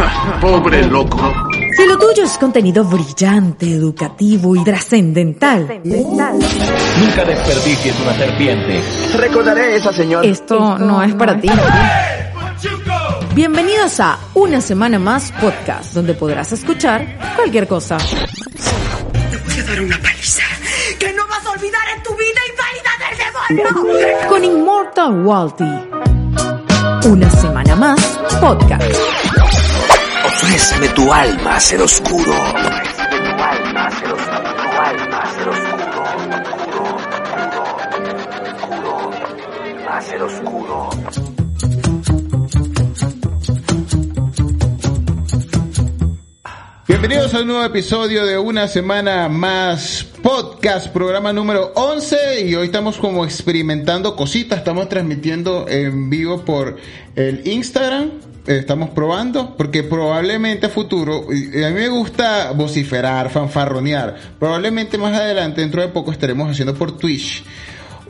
Pobre loco. Si lo tuyo es contenido brillante, educativo y trascendental, Nunca desperdicies una serpiente. Recordaré a esa señora. esto no es para ti. Bienvenidos a Una Semana Más Podcast, donde podrás escuchar cualquier cosa. voy a dar una paliza que no vas a olvidar en tu vida inválida del demonio. Con Immortal Walty. Una Semana Más Podcast. Ofréceme tu alma, ser oscuro. Ser oscuro. Bienvenidos a un nuevo episodio de Una Semana Más Podcast, programa número 11 y hoy estamos como experimentando cositas, estamos transmitiendo en vivo por el Instagram, estamos probando, porque probablemente a futuro, y a mí me gusta vociferar, fanfarronear, probablemente más adelante, dentro de poco, estaremos haciendo por Twitch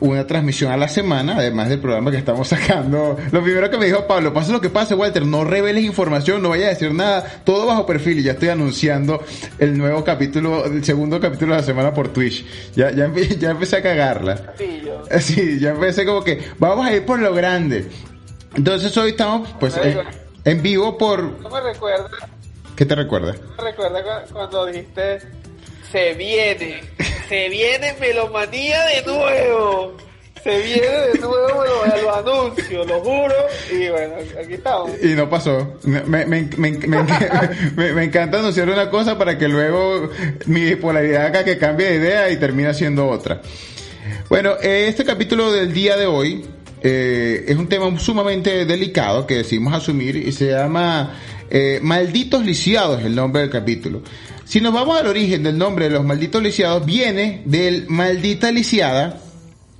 una transmisión a la semana, además del programa que estamos sacando. Lo primero que me dijo Pablo, pasa lo que pase, Walter, no reveles información, no vayas a decir nada, todo bajo perfil y ya estoy anunciando el nuevo capítulo, el segundo capítulo de la semana por Twitch. Ya, ya, ya empecé a cagarla. Sí, ya empecé como que vamos a ir por lo grande. Entonces hoy estamos pues en, en vivo por... ¿No me recuerda, ¿Qué te recuerda? me recuerda cu- cuando dijiste se viene, se viene melomanía de nuevo, se viene de nuevo lo, lo anuncio, lo juro, y bueno, aquí estamos. Y no pasó. Me, me, me, me, encanta anunciar una cosa para que luego mi bipolaridad acá que cambie de idea y termina siendo otra. Bueno, eh, este capítulo del día de hoy eh, es un tema sumamente delicado que decidimos asumir y se llama eh, Malditos Lisiados, el nombre del capítulo. Si nos vamos al origen del nombre de los malditos lisiados, viene del maldita lisiada,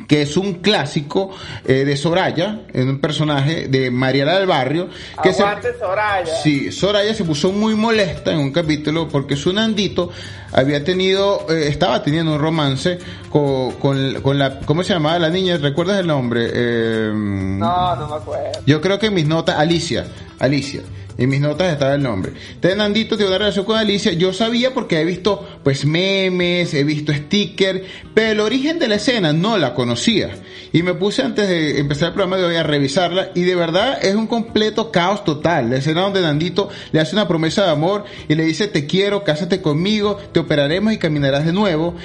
que es un clásico eh, de Soraya, en un personaje de Mariela del Barrio, que se, Soraya. Sí, Soraya se puso muy molesta en un capítulo porque su Nandito había tenido, eh, estaba teniendo un romance con, con, con la, ¿cómo se llamaba la niña? ¿Recuerdas el nombre? Eh, No, no me acuerdo. yo creo que en mis notas, Alicia, Alicia. En mis notas estaba el nombre. Entonces Nandito tiene una relación con Alicia. Yo sabía porque he visto pues memes, he visto stickers, pero el origen de la escena no la conocía. Y me puse antes de empezar el programa de hoy a revisarla y de verdad es un completo caos total. La escena donde Nandito le hace una promesa de amor y le dice te quiero, cásate conmigo, te operaremos y caminarás de nuevo.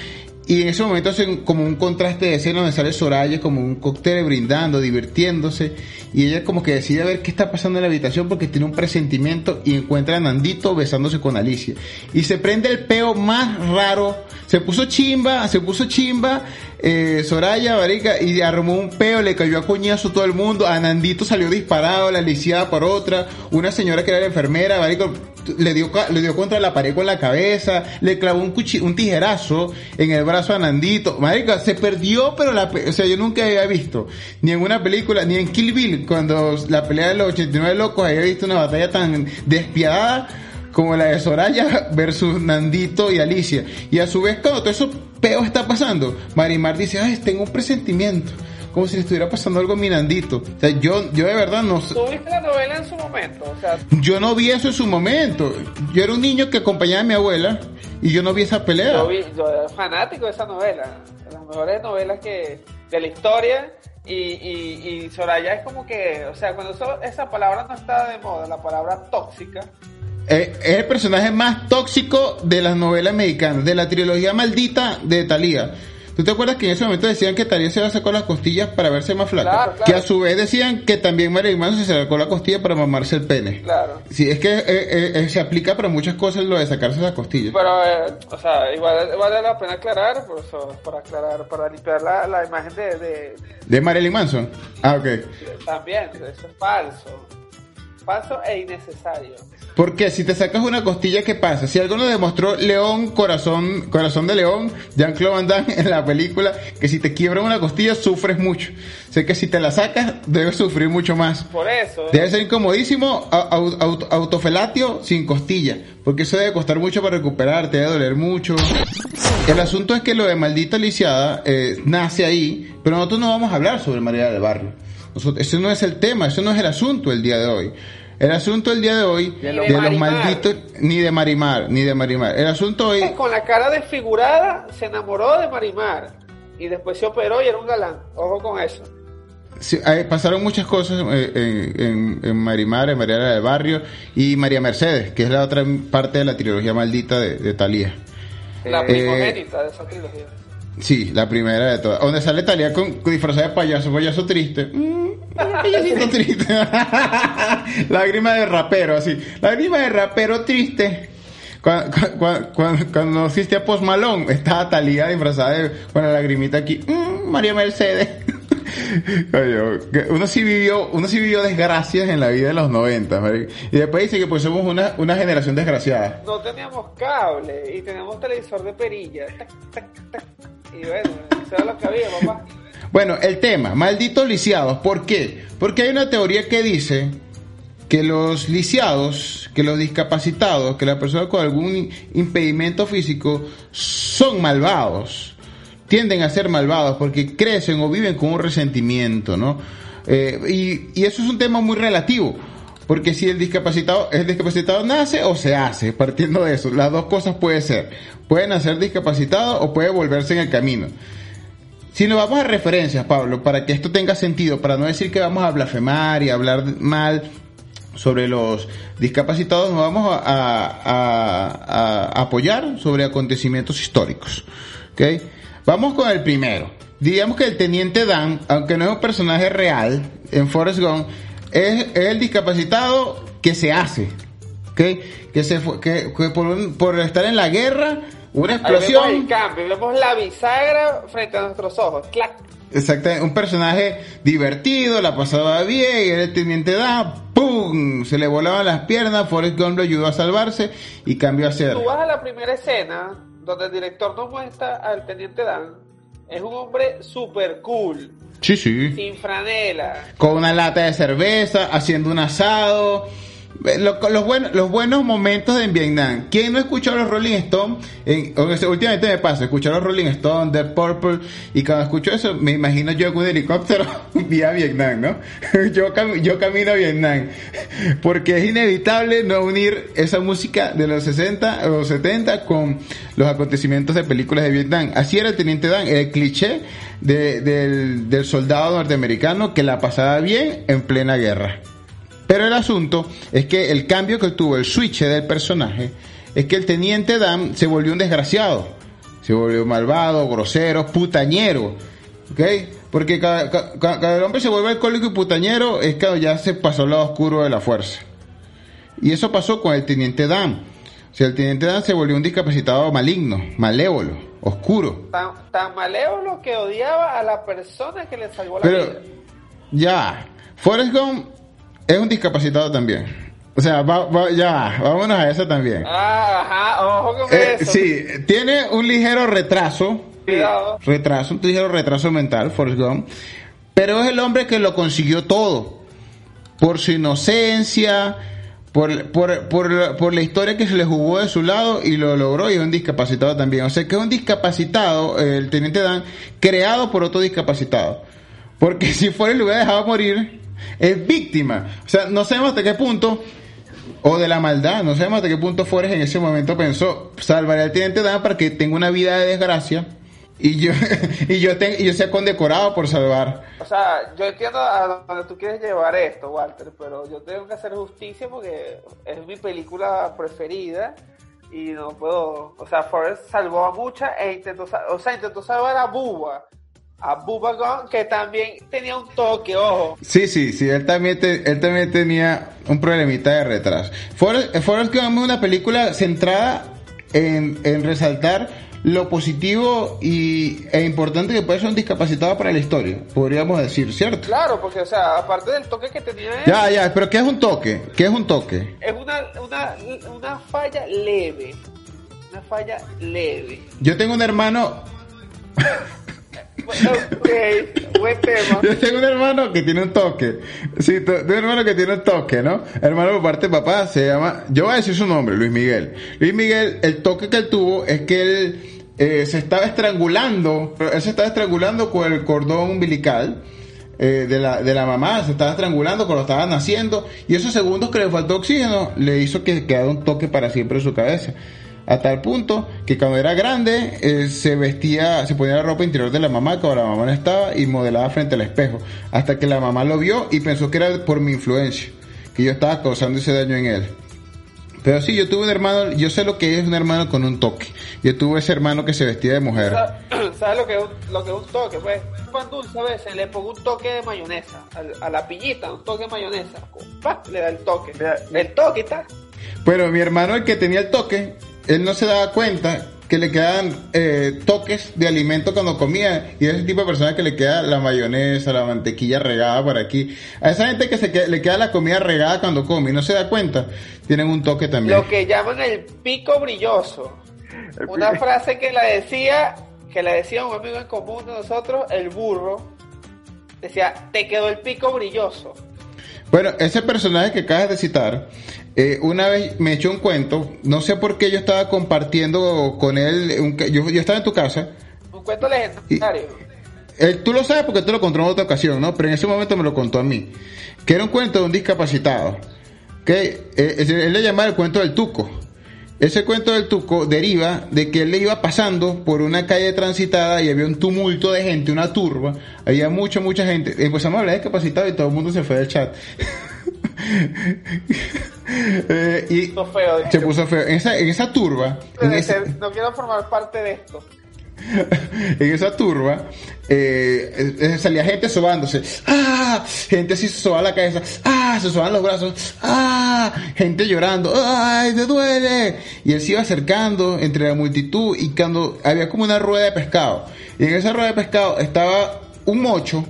Y en ese momento hacen como un contraste de escena donde sale Soraya como un cóctel brindando, divirtiéndose. Y ella como que decide ver qué está pasando en la habitación porque tiene un presentimiento y encuentra a Nandito besándose con Alicia. Y se prende el peo más raro. Se puso chimba, se puso chimba. Eh, Soraya, marica, y armó un peo, le cayó a coñazo todo el mundo. A Nandito salió disparado, la Alicia por otra. Una señora que era la enfermera, marico, le dio, le dio contra la pared con la cabeza, le clavó un, cuchi- un tijerazo en el brazo a Nandito. Marica, se perdió, pero la, o sea, yo nunca había visto, ni en una película, ni en Kill Bill, cuando la pelea de los 89 locos, había visto una batalla tan despiadada como la de Soraya versus Nandito y Alicia. Y a su vez, cuando todo eso peo está pasando, Marimar dice, ay, tengo un presentimiento. Como si le estuviera pasando algo a mi Nandito. O sea, yo, yo de verdad no sé. ¿Tú viste la novela en su momento? O sea, Yo no vi eso en su momento. Yo era un niño que acompañaba a mi abuela y yo no vi esa pelea. yo, vi, yo era fanático de esa novela, de las mejores novelas que de la historia. Y, y, y Soraya es como que, o sea, cuando eso- esa palabra no está de moda, la palabra tóxica, Eh, es el personaje más tóxico de las novelas mexicanas, de la trilogía maldita de Thalía. ¿Tú te acuerdas que en ese momento decían que Thalía se sacó las costillas para verse más flaca? Claro, claro. Que a su vez decían que también Marilyn Manson se sacó la costilla para mamarse el pene. claro. Sí, es que eh, eh, eh, se aplica para muchas cosas lo de sacarse las costillas. Pero, eh, o sea, igual vale la pena aclarar, por eso, para aclarar, para limpiar la, la imagen de, de- ¿De Marilyn Manson? Ah, ok. también, eso es falso. Falso e innecesario. Porque si te sacas una costilla, ¿qué pasa? Si algo nos demostró León, corazón, corazón de León, Jean-Claude Van Damme en la película, que si te quiebran una costilla, sufres mucho. Sé que si te la sacas, debes sufrir mucho más. Por eso, Debe ser incomodísimo a- au- au- autofelatio sin costilla, porque eso debe costar mucho para recuperar, te debe doler mucho. El asunto es que lo de maldita lisiada eh, nace ahí, pero nosotros no vamos a hablar sobre María del Barrio. Nosotros, ese no es el tema, ese no es el asunto del día de hoy. El asunto el día de hoy, de de, los malditos, ni de Marimar, ni de Marimar. El asunto hoy, Con la cara desfigurada se enamoró de Marimar y después se operó y era un galán. Ojo con eso. sí, pasaron muchas cosas eh, en, en- en Marimar, en Mariana del Barrio y María Mercedes, que es la otra parte de la trilogía maldita de, de Talía. La Eh, primogénita de esa trilogía. Sí, la primera de todas. Donde sale Talía con, con disfrazada de payaso, payaso triste. Mm, payasito triste. Lágrima de rapero, así. Lágrima de rapero triste. Cuando, cuando, cuando, cuando asiste a Post Malone, estaba Talía disfrazada de, con la lagrimita aquí. Mm, María Mercedes. Uno sí vivió, uno sí vivió desgracias en la vida de los 90, marico. Y después dice que pues somos una, una generación desgraciada. No teníamos cable y teníamos televisor de perilla. Tac, tac, tac. Bueno. Bueno, el tema, malditos lisiados. ¿Por qué? Porque hay una teoría que dice que los lisiados, que los discapacitados, que las personas con algún impedimento físico son malvados. Tienden a ser malvados porque crecen o viven con un resentimiento, ¿no? Eh, y, y eso es un tema muy relativo. Porque si el discapacitado, el discapacitado nace o se hace, partiendo de eso, las dos cosas puede ser. Puede nacer discapacitado o puede volverse en el camino. Si nos vamos a referencias, Pablo, para que esto tenga sentido, para no decir que vamos a blasfemar y hablar mal sobre los discapacitados, nos vamos a, apoyar sobre acontecimientos históricos. ¿ok? Vamos con el primero. Digamos que el teniente Dan, aunque no es un personaje real en Forrest Gump, es, el discapacitado que se hace. ¿ok? Que, se fue- que, que por, estar en la guerra, una Ahí vemos explosión. el cambio, vemos la bisagra frente a nuestros ojos. ¡Clac! Exactamente, un personaje divertido, la pasaba bien, y era el teniente Dan, ¡pum! Se le volaban las piernas, Forrest Gump lo ayudó a salvarse y cambió a ser. Tú vas a la primera escena donde el director nos muestra al teniente Dan. Es un hombre super cool, Sí, sí. sin franela. Con una lata de cerveza, haciendo un asado. Lo- los, buenos, buenos momentos en Vietnam. ¿Quién no escuchó a los Rolling Stones? En- sea, últimamente me pasa, escuchar los Rolling Stones, The Purple, y cuando escucho eso, me imagino yo con un helicóptero vía Vietnam, ¿no? yo, cam- yo camino a Vietnam. Porque es inevitable no unir esa música de los 60 o 70 con los acontecimientos de películas de Vietnam. Así era el Teniente Dan, el cliché de- del soldado norteamericano que la pasaba bien en plena guerra. Pero el asunto es que el cambio que tuvo el switch del personaje es que el teniente Dan se volvió un desgraciado. Se volvió malvado, grosero, putañero. ¿Ok? Porque cada, hombre se vuelve alcohólico y putañero es cuando ya se pasó al lado oscuro de la fuerza. Y eso pasó con el teniente Dan. O sea, el teniente Dan se volvió un discapacitado maligno, malévolo, oscuro. Tan, tan malévolo que odiaba a la persona que le salvó la Pero vida. ya, Forrest Gump es un discapacitado también. O sea, va- va- ya, vámonos a eso también. Ah, ajá, ojo con Eh, eso. sí, tiene un ligero retraso, Cuidado. retraso, un ligero retraso mental, Forrest Gump, pero es el hombre que lo consiguió todo. Por su inocencia, por, por, por, por la historia que se le jugó de su lado y lo logró y es un discapacitado también. O sea que es un discapacitado, el teniente Dan, creado por otro discapacitado. Porque si Forrest lo hubiera dejado morir, es víctima. O sea, no sabemos hasta qué punto o de la maldad. No sabemos hasta qué punto Forrest en ese momento pensó, salvaré al teniente Dan para que tenga una vida de desgracia y yo, y yo, te- y yo sea condecorado por salvar. O sea, yo entiendo a donde tú quieres llevar esto, Walter, pero yo tengo que hacer justicia porque es mi película preferida y no puedo. O sea, Forrest salvó a muchas e intentó, o sea, intentó salvar a Bubba, a Bubba Gump, que también tenía un toque, ojo. Sí, sí, sí, él también, te- él también tenía un problemita de retraso. Forrest, Forrest Gump es una película centrada en, en resaltar lo positivo y, e importante que puede ser un discapacitado para la historia, podríamos decir, ¿cierto? Claro, porque, o sea, aparte del toque que tenía él, Ya, ya, pero ¿qué es un toque? ¿Qué es un toque? es una, una, una falla leve. Una falla leve. Yo tengo un hermano Yo tengo un hermano que tiene un toque. Sí, tengo un hermano que tiene un toque, ¿no? Hermano por parte de papá se llama, yo voy a decir su nombre, Luis Miguel. Luis Miguel, el toque que él tuvo es que él eh, se estaba estrangulando, él se estaba estrangulando con el cordón umbilical eh, de, la, de la mamá, se estaba estrangulando cuando estaba naciendo, y esos segundos que le faltó oxígeno le hizo que quedara un toque para siempre en su cabeza. A tal punto que cuando era grande eh, se vestía, se ponía la ropa interior de la mamá cuando la mamá no estaba y modelaba frente al espejo. Hasta que la mamá lo vio y pensó que era por mi influencia, que yo estaba causando ese daño en él. Pero sí, yo tuve un hermano, yo sé lo que es un hermano con un toque. Yo tuve ese hermano que se vestía de mujer. ¿Sabes lo que es un, lo que es un toque? Pues, pan dulce a veces le pongo un toque de mayonesa. A, a la pillita, un toque de mayonesa. Pa, le da el toque. El toque está. Pero mi hermano, el que tenía el toque, él no se daba cuenta que le quedaban eh, toques de alimento cuando comía y ese tipo de personas que le queda la mayonesa, la mantequilla regada por aquí. A esa gente que se que- le queda la comida regada cuando come y no se da cuenta, tienen un toque también. Lo que llaman el pico brilloso. Una frase que la decía, que la decía un amigo en común de nosotros, el burro. Decía, te quedó el pico brilloso. Bueno, ese personaje que acabas de citar, eh, una vez me echó un cuento, no sé por qué yo estaba compartiendo con él, un yo, yo estaba en tu casa, Un cuento legendario. Él, tú lo sabes porque tú lo contó en otra ocasión, ¿no? Pero en ese momento me lo contó a mí. Que era un cuento de un discapacitado. Que eh, él le llamaba el cuento del tuco. Ese cuento del tuco deriva de que él le iba pasando por una calle transitada y había un tumulto de gente, una turba. Había mucha, mucha gente. Empezamos a hablar de discapacitado y todo el mundo se fue del chat. Eh, y Puso feo, se puso feo. En esa, en esa turba, en ese- no quiero formar parte de esto. en esa turba eh, salía gente sobándose. Ah gente se sobaba la cabeza. Ah se sobaban los brazos. Ah gente llorando. Ay me duele y él se iba acercando entre la multitud y cuando había como una rueda de pescado. Y en esa rueda de pescado estaba un mocho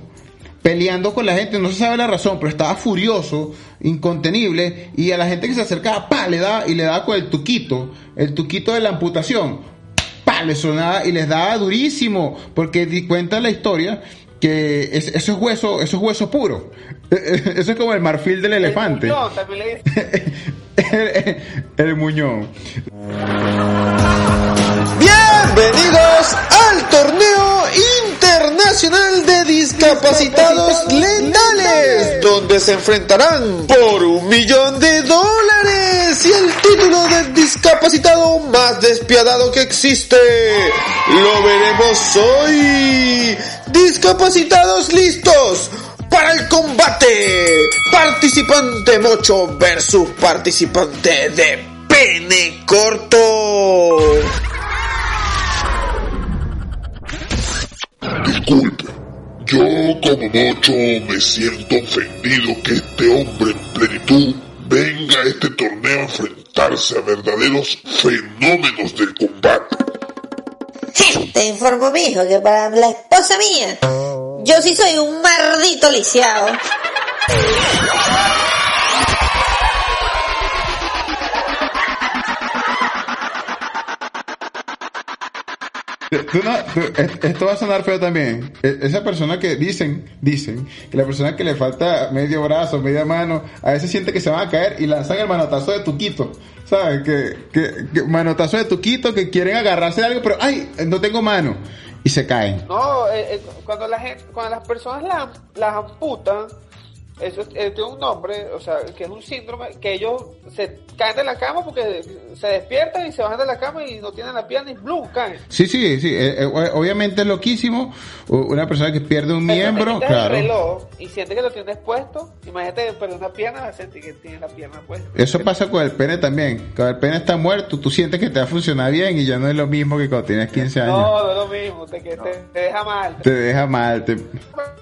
peleando con la gente, no se sabe la razón, pero estaba furioso, incontenible, y a la gente que se acercaba, pa, le daba, y le daba con el tuquito, el tuquito de la amputación, pa, le sonaba y les daba durísimo, porque di cuenta la historia que es- eso es hueso, eso es hueso puro, eso es como el marfil del elefante, El muñón también le el, el muñón. Bienvenidos discapacitados letales, donde se enfrentarán por un millón de dólares y el título de discapacitado más despiadado que existe. Lo veremos hoy. Discapacitados listos. Para el combate, participante mocho versus participante de pene corto. Disculpe, yo como Mocho me siento ofendido que este hombre en plenitud venga a este torneo a enfrentarse a verdaderos fenómenos del combate. Te informo, mijo, que para la esposa mía, yo sí soy un maldito lisiado. Tú no- tú- es- esto va a sonar feo también. E- Esa persona que dicen, dicen, que la persona que le falta medio brazo, media mano, a veces siente que se van a caer y lanzan el manotazo de tuquito. ¿Sabes? Que, que, que manotazo de tuquito que quieren agarrarse de algo, pero ¡ay! No tengo mano. Y se caen. No, eh, eh, cuando, la gente, cuando las personas la- las amputan, eso es- eh, tiene un nombre, o sea, que es un síndrome, que ellos se caen de la cama porque se despiertan y se bajan de la cama y no tienen la pierna y ¡blum! caen. Sí, sí, sí. eh, eh, obviamente es loquísimo. Una persona que pierde un miembro, Pero claro. el reloj y sientes que lo tienes puesto, imagínate perder una pierna, vas a sentir que tienes la pierna puesta. Eso pasa con el pene también. Cuando el pene está muerto, tú sientes que te va a funcionar bien y ya no es lo mismo que cuando tienes 15 años. No, no es lo mismo, te, que te, te deja mal. Te deja mal. te-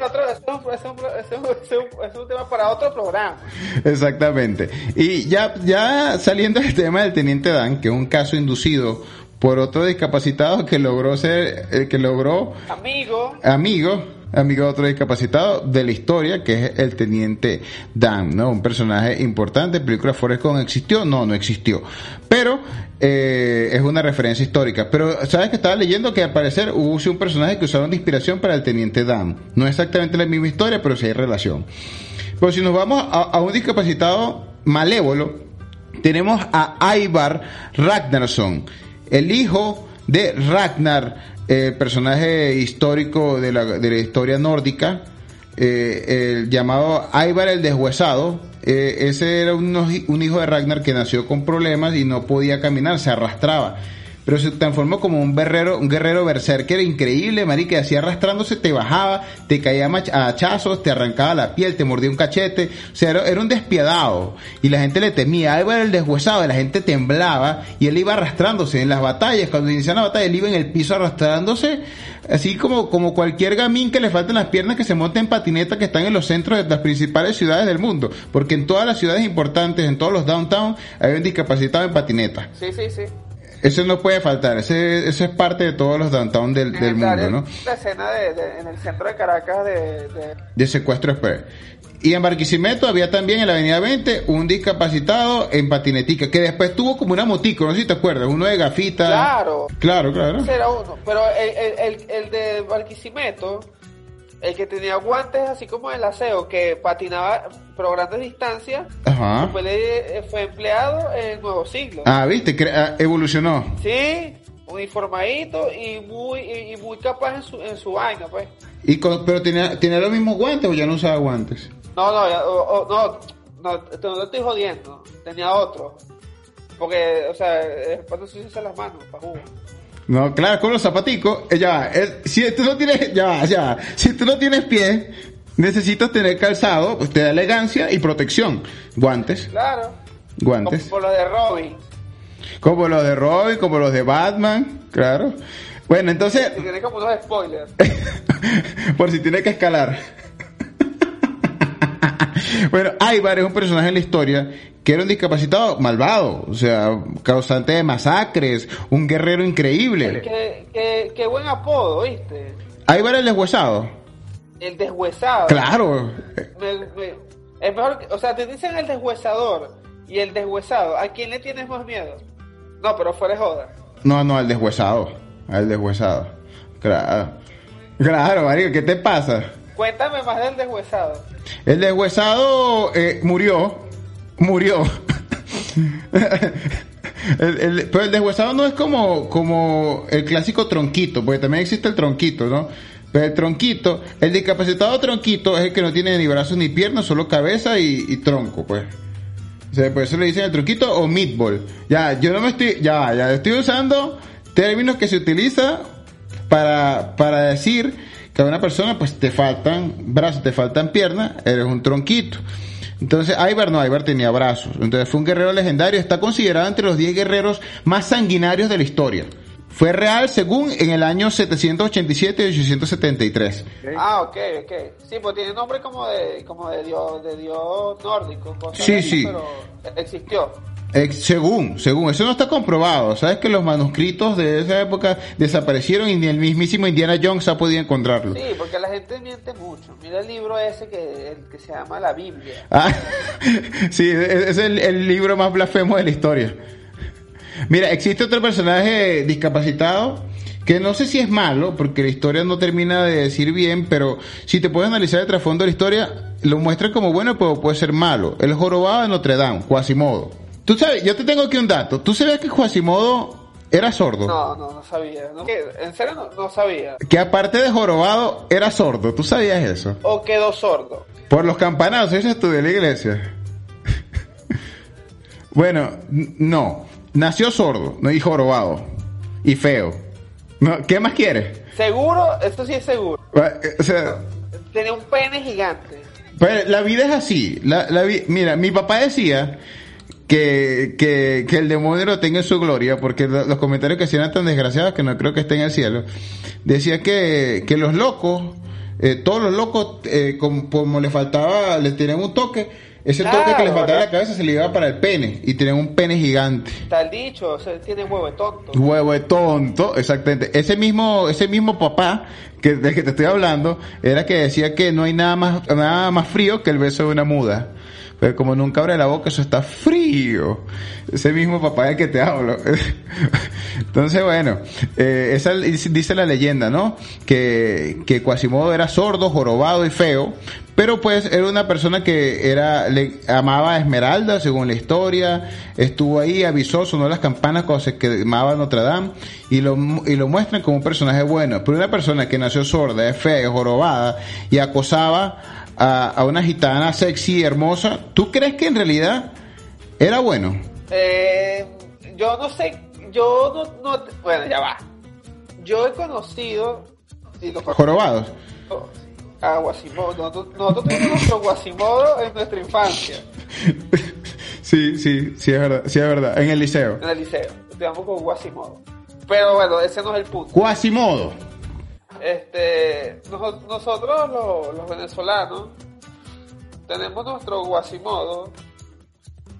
Otro- eso es un- eso es un- eso es un- eso es un- eso es un tema para otro programa. Exactamente. Y ya, ya saliendo del tema del teniente Dan, que es un caso inducido por otro discapacitado que logró ser, eh, que logró Amigo, amigo, amigo otro discapacitado de la historia, que es el teniente Dan, ¿no? Un personaje importante. ¿Película Forrest Gump existió? No, no existió. Pero eh, es una referencia histórica. Pero, ¿sabes que estaba leyendo que al parecer hubo un personaje que usaron de inspiración para el teniente Dan? No exactamente la misma historia, pero sí hay relación. Pero si nos vamos a, a un discapacitado malévolo, tenemos a Ivar Ragnarsson, el hijo de Ragnar, eh, personaje histórico de la, de la historia nórdica, eh, el llamado Ivar el Deshuesado. Eh, ese era un, un hijo de Ragnar que nació con problemas y no podía caminar, se arrastraba. Pero se transformó como un guerrero, un guerrero berserker increíble, marica, así arrastrándose te bajaba, te caía a hachazos, te arrancaba la piel, te mordía un cachete, o sea, era, era un despiadado. Y la gente le temía, Ivar el deshuesado, la gente temblaba, y él iba arrastrándose en las batallas, cuando iniciaban la batalla, él iba en el piso arrastrándose, así como, como cualquier gamín que le faltan las piernas que se monta en patineta que están en los centros de las principales ciudades del mundo. Porque en todas las ciudades importantes, en todos los downtown, hay un discapacitado en patineta. Sí, sí, sí. Eso no puede faltar, ese, eso es parte de todos los downtown del, del En el- mundo, ¿no? La escena de, de- en el centro de Caracas de, de- De secuestro express. Y en Barquisimeto había también en la avenida 20 un discapacitado en patinetica, que después tuvo como una motico, no sé si te acuerdas, uno de gafita. Claro. Claro, claro. Ese era uno. Pero el, el, el, el de Barquisimeto, el que tenía guantes así como el aseo, que patinaba pero grandes distancias, Ajá. después le- fue empleado en Nuevo Siglo. Ah, viste, Cre- ah, evolucionó. Sí, uniformadito y muy y, y muy capaz en su, en su vaina, pues. Y con- pero tenía, tenía los mismos guantes o ya no usaba guantes. No, no, ya- o- o- no, no, te, no te estoy jodiendo. Tenía otro. Porque, o sea, para no ensuciarse las manos, para jugo. No, claro, con los zapaticos, eh, ya es- si tú no tienes, ya ya si tú no tienes pie, necesitas tener calzado, pues te da elegancia y protección. Guantes, Claro. guantes. Como por lo de Robin. Como los de Robin, como los de Batman, claro. Bueno, entonces, Y tiene como unos spoilers. por si tiene que escalar. bueno, Ivar es un personaje en la historia que era un discapacitado malvado, o sea, causante de masacres, un guerrero increíble. qué, qué, qué buen apodo, ¿viste? Ivar el deshuesado. El deshuesado. Claro. Me- me- es mejor, o sea, te dicen el deshuesador y el deshuesado. ¿A quién le tienes más miedo? No, pero fuera joda. No, no, al deshuesado. Al deshuesado. Claro. Claro, marico, ¿qué te pasa? Cuéntame más del deshuesado. El deshuesado eh, murió. Murió. El- pero el deshuesado no es como, como el clásico tronquito, porque también existe el tronquito, ¿no? Pero el tronquito, el discapacitado tronquito es el que no tiene ni brazos ni piernas, solo cabeza y, tronco, pues. O por eso le dicen el tronquito o meatball. Ya, yo no me estoy, ya, ya estoy usando términos que se utiliza para, para decir que a una persona pues te faltan brazos, te faltan piernas, eres un tronquito. Entonces, Ivar no, Ivar tenía brazos. Entonces fue un guerrero legendario, está considerado entre los 10 guerreros más sanguinarios de la historia. Fue real según en el año 787 y 873. Ah, ok, ok. Sí, pues tiene nombre como de, como de dios, de dios nórdico. Sí, así, sí. Pero existió. Eh, según, según, eso no está comprobado. Sabes que los manuscritos de esa época desaparecieron y ni el mismísimo Indiana Jones ha podido encontrarlo. Sí, porque la gente miente mucho. Mira el libro ese que, el que se llama la Biblia. Ah, sí, es es el, el libro más blasfemo de la historia. Mira, existe otro personaje discapacitado que no sé si es malo, porque la historia no termina de decir bien, pero si te puedes analizar el trasfondo de la historia, lo muestra como bueno, pero puede ser malo. El jorobado de Notre Dame, Quasimodo. Tú sabes, yo te tengo aquí un dato. ¿Tú sabías que Quasimodo era sordo? No, no, no sabía. ¿En serio no, no sabía? Que aparte de jorobado, era sordo. ¿Tú sabías eso? ¿O quedó sordo? Por los campanados, eso estudié en la iglesia. bueno, no. Nació sordo, no y jorobado. Y feo. No, ¿Qué más quieres? ¿Seguro? Esto sí es seguro. O sea, Tenía un pene gigante. Pues la vida es así. La, la vi- Mira, mi papá decía que, que, que el demonio lo tenga en su gloria, porque lo- los comentarios que hacían eran tan desgraciados que no creo que esté en el cielo. Decía que, que los locos, eh, todos los locos, eh, como, como le faltaba, les tenían un toque, ese toque que les Claro, faltaba en la cabeza se le iba para el pene, y tenían un pene gigante. Tal dicho, o sea, tiene huevo de tonto. Huevo de tonto, exactamente. Ese mismo, ese mismo papá que, del que te estoy hablando, era que decía que no hay nada más, nada más frío que el beso de una muda. Como nunca abre la boca, eso está frío. Ese mismo papá del que te hablo. Entonces, bueno, eh, esa dice la leyenda, ¿no? Que, que Quasimodo era sordo, jorobado y feo, pero pues era una persona que era, le amaba a Esmeralda, según la historia, estuvo ahí, avisó, sonó las campanas cuando se quemaba Notre Dame, y lo, y lo muestran como un personaje bueno. Pero una persona que nació sorda, es fea, es jorobada, y acosaba a, a una gitana sexy, hermosa, ¿tú crees que en realidad era bueno? Eh, yo no sé, yo no, no, bueno, ya va. Yo he conocido... y lo- ¿Jorobados? a Guasimodo. Nosotros, nosotros tuvimos nuestro Guasimodo en nuestra infancia, Sí, sí, sí es verdad, sí es verdad, en el liceo. en el liceo. Estudiamos con Guasimodo. Pero bueno, ese no es el punto. Quasimodo. Este, noso- nosotros los, los venezolanos tenemos nuestro Guasimodo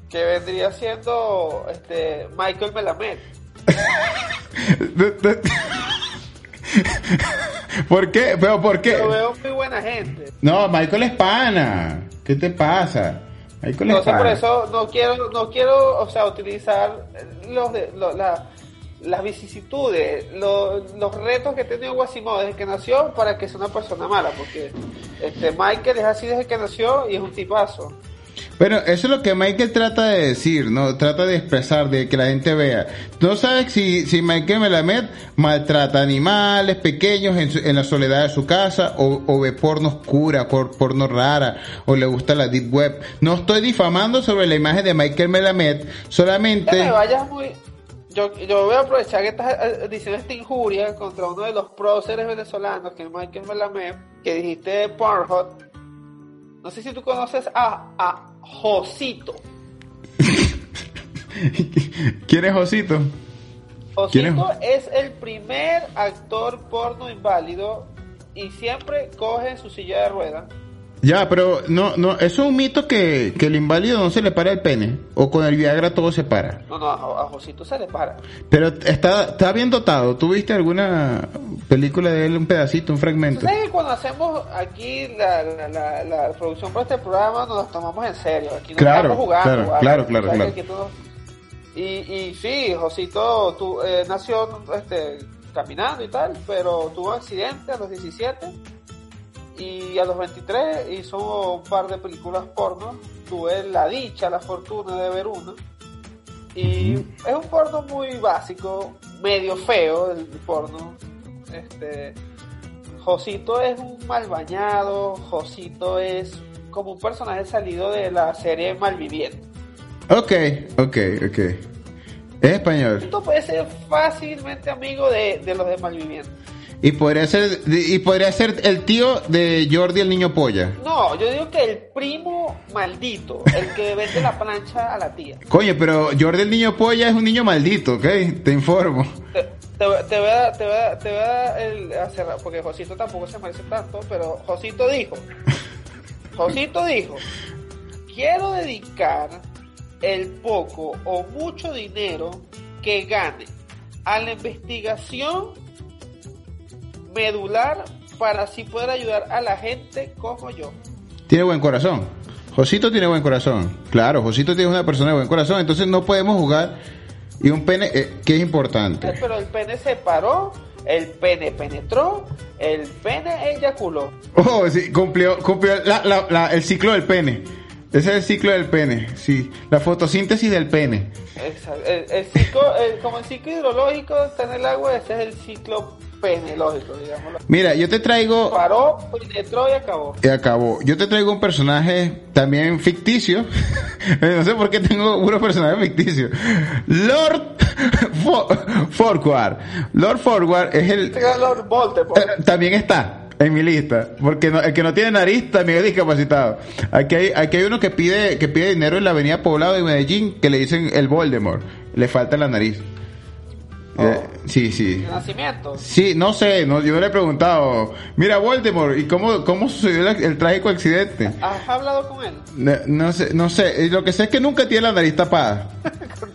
que vendría siendo este Michael Melamed. ¿Por qué? ¿Pero por qué? Lo veo muy buena gente. No, Michael es pana. ¿Qué te pasa? Michael es Entonces pana. por eso no quiero, no quiero, o sea, utilizar los de, la- las vicisitudes, lo- los retos que ha tenido Guasimodo desde que nació para que sea una persona mala, porque este Michael es así desde que nació y es un tipazo. Bueno, eso es lo que Michael trata de decir, ¿no? Trata de expresar, de que la gente vea. No sabes si, si Michael Melamed maltrata animales pequeños en, su- en la soledad de su casa, o, o ve porno oscura, por, porno rara, o le gusta la deep web. No estoy difamando sobre la imagen de Michael Melamed, solamente... me vayas muy... Yo, yo voy a aprovechar que estás eh, diciendo esta injuria contra uno de los próceres venezolanos, que es Michael Melamed, que dijiste Pornhub. No sé si tú conoces a, a Josito. ¿Quién es Josito? Josito es el primer actor porno inválido y siempre coge su silla de ruedas. Ya, pero no, no, eso es un mito que, que el inválido no se le para el pene, o con el Viagra todo se para. No, no, a, a Josito se le para. Pero está, está bien dotado. ¿Tú viste alguna película de él, un pedacito, un fragmento? ¿Sabes que cuando hacemos aquí la, la, la, la producción para este programa nos lo tomamos en serio? Aquí no Claro, estamos jugando. claro, ¿vale? claro, claro, ¿Sabes claro. todo- Y, y sí, Josito tú, eh, nació este, caminando y tal, pero tuvo accidente a los 17 y a los 23 hizo un par de películas porno. Tuve la dicha, la fortuna de ver una. Y es un porno muy básico, medio feo el porno. Este, Josito es un mal bañado, Josito es como un personaje salido de la serie Malviviente. Ok, ok, ok. Es español. Josito puede ser fácilmente amigo de, de los de Malviviente. Y podría ser, y podría ser el tío de Jordi el niño polla. No, yo digo que el primo maldito, el que vende la plancha a la tía. Coño, pero Jordi el niño polla es un niño maldito, ¿ok? Te informo. Te, te- te voy a, te voy a, te voy a, el- a cerrar, porque Josito tampoco se merece tanto, pero Josito dijo, Josito dijo, quiero dedicar el poco o mucho dinero que gane a la investigación medular para así poder ayudar a la gente como yo. Tiene buen corazón. Josito tiene buen corazón. Claro, Josito tiene una persona de buen corazón. Entonces no podemos jugar. Y un pene, eh, que es importante. Pero el pene se paró, el pene penetró, el pene eyaculó. Oh, sí, cumplió, cumplió la- la- la- el ciclo del pene. Ese es el ciclo del pene, sí. La fotosíntesis del pene. Exacto. El, el ciclo, el- como el ciclo hidrológico está en el agua, ese es el ciclo digámoslo. Mira, yo te traigo... Paró, penetró y acabó. Y acabó. Yo te traigo un personaje también ficticio. no sé por qué tengo unos personajes ficticios. Lord Fo- Farquhar. Lord Farquhar es el... Lord Voldemort. Eh, también está en mi lista, porque no- el que no tiene nariz también es discapacitado. Aquí hay, aquí hay uno que pide que pide dinero en la avenida Poblado de Medellín, que le dicen el Voldemort, le falta la nariz. Eh, sí, sí. De nacimiento. Sí, no sé, no, yo no le he preguntado. Mira, Voldemort, ¿y cómo, cómo sucedió el, el trágico accidente? ¿Has hablado con él? No, no sé, no sé, Eh, lo que sé es que nunca tiene la nariz tapada.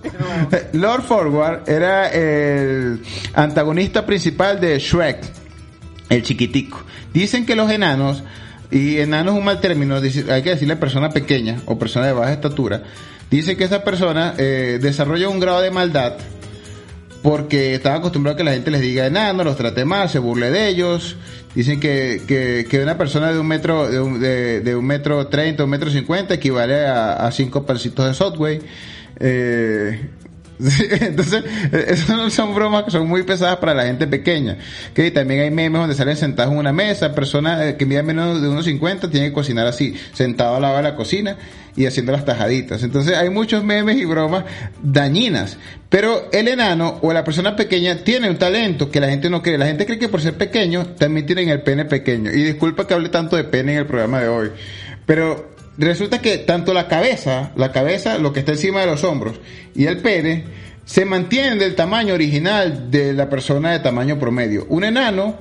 Lord Forward era el antagonista principal de Shrek, el chiquitico. Dicen que los enanos y enano es un mal término, hay que decirle persona pequeña o persona de baja estatura, dice que esa persona eh, desarrolla un grado de maldad porque están acostumbrados a que la gente les diga enano, los trate mal, se burle de ellos. Dicen que, que, que una persona de un metro, de un, de, de un metro treinta, un metro cincuenta equivale a, a cinco pancitos de Subway. Eh, sí, entonces, eh, esas son bromas que son muy pesadas para la gente pequeña. Que también hay memes donde salen sentados en una mesa, personas eh, que miden menos de unos 50 tienen que cocinar así, sentado al lado de la cocina y haciendo las tajaditas. Entonces hay muchos memes y bromas dañinas. Pero el enano o la persona pequeña tiene un talento que la gente no cree. La gente cree que por ser pequeño también tienen el pene pequeño. Y disculpa que hable tanto de pene en el programa de hoy. Pero resulta que tanto la cabeza, la cabeza, lo que está encima de los hombros, y el pene, se mantienen del tamaño original de la persona de tamaño promedio. Un enano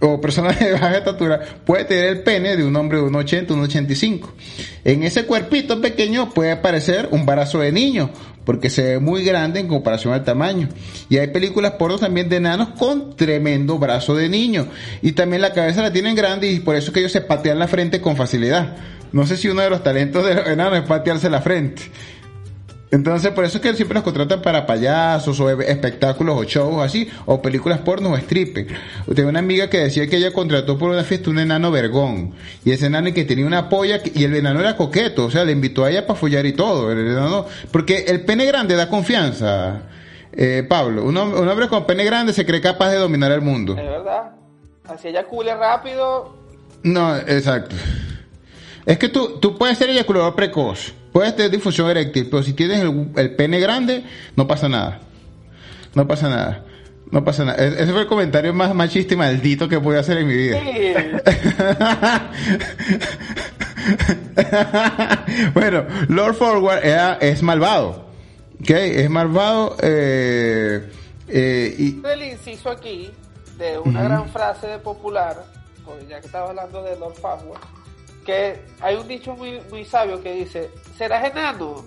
o persona de baja estatura puede tener el pene de un hombre de 1,80, 1,85. En ese cuerpito pequeño puede aparecer un brazo de niño, porque se ve muy grande en comparación al tamaño. Y hay películas porno también de enanos con tremendo brazo de niño. Y también la cabeza la tienen grande y por eso es que ellos se patean la frente con facilidad. No sé si uno de los talentos de los enanos es patearse la frente. Entonces, por eso es que siempre los contratan para payasos o e- espectáculos o shows así, o películas porno o stripping. Tengo una amiga que decía que ella contrató por una fiesta un enano vergón. Y ese enano que tenía una polla, y el enano era coqueto, o sea, le invitó a ella para follar y todo. El enano, porque el pene grande da confianza, eh, Pablo. Un, un hombre con pene grande se cree capaz de dominar el mundo. Es verdad. Así ella cule rápido. No, exacto. Es que tú, tú puedes ser eyaculador precoz, puedes tener difusión eréctil, pero si tienes el, el pene grande, no pasa nada. No pasa nada. No pasa nada. Ese fue el comentario más machista y maldito que pude hacer en mi vida. bueno, Lord Forward era- es malvado. ¿Ok? Es malvado. Eh, eh, y, El inciso aquí de una gran frase de popular, porque ya que estaba hablando de Lord Farquhar, hay un dicho muy, muy sabio que dice, serás enano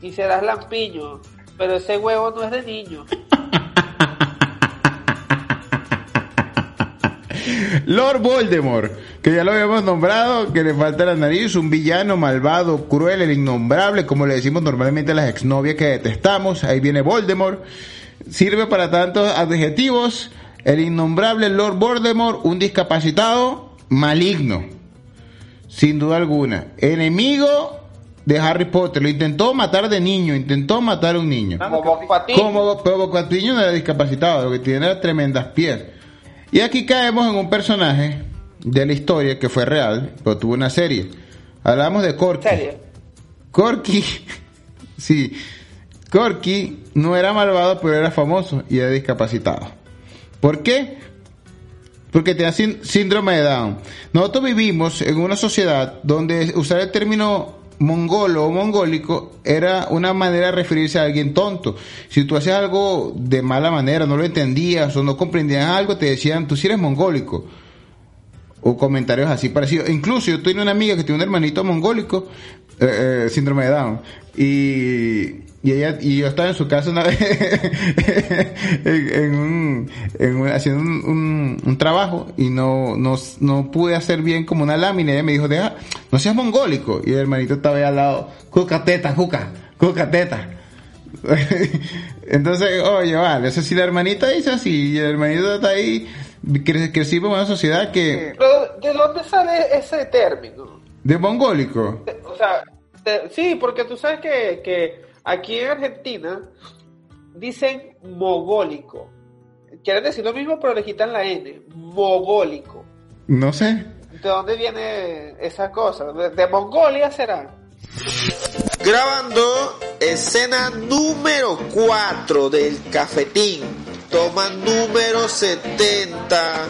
y serás lampiño, pero ese huevo no es de niño. Lord Voldemort, que ya lo habíamos nombrado, que le falta la nariz, un villano malvado, cruel, el innombrable, como le decimos normalmente a las exnovias que detestamos. Ahí viene Voldemort. Sirve para tantos adjetivos. El innombrable Lord Voldemort, un discapacitado maligno. Sin duda alguna. Enemigo de Harry Potter. Lo intentó matar de niño, intentó matar a un niño. Como Bob. Como, pero Bob no era discapacitado, lo que tiene era tremendas pies. Y aquí caemos en un personaje de la historia que fue real, pero tuvo una serie. Hablamos de Corky. Corky, sí, Corky no era malvado, pero era famoso y era discapacitado. ¿Por qué? Porque tenía sín- síndrome de Down. Nosotros vivimos en una sociedad donde usar el término mongolo o mongólico era una manera de referirse a alguien tonto. Si tú hacías algo de mala manera, no lo entendías o no comprendías algo, te decían, tú sí eres mongólico o comentarios así parecidos. Incluso yo tenía una amiga que tiene un hermanito mongólico, eh, eh, síndrome de Down, y, y ella y yo estaba en su casa una vez en, en un, en un- haciendo un, un- un trabajo y no, no, no pude hacer bien como una lámina. Y ella me dijo, deja, no seas mongólico. Y el hermanito estaba ahí al lado, cuca teta, cuca, cuca teta. Entonces, oye, vale, eso sí, la hermanita dice así, y el hermanito está ahí, cre- crecimos en una sociedad que, Pero, ¿de dónde sale ese término? de mongólico, O sea, sí, porque tú sabes que, que aquí en Argentina dicen mogólico. Quieren decir lo mismo, pero le quitan la N. Mogólico. no sé. ¿De dónde viene esa cosa? ¿De, de Mongolia será? Grabando escena número 4 del cafetín. Toma número 70.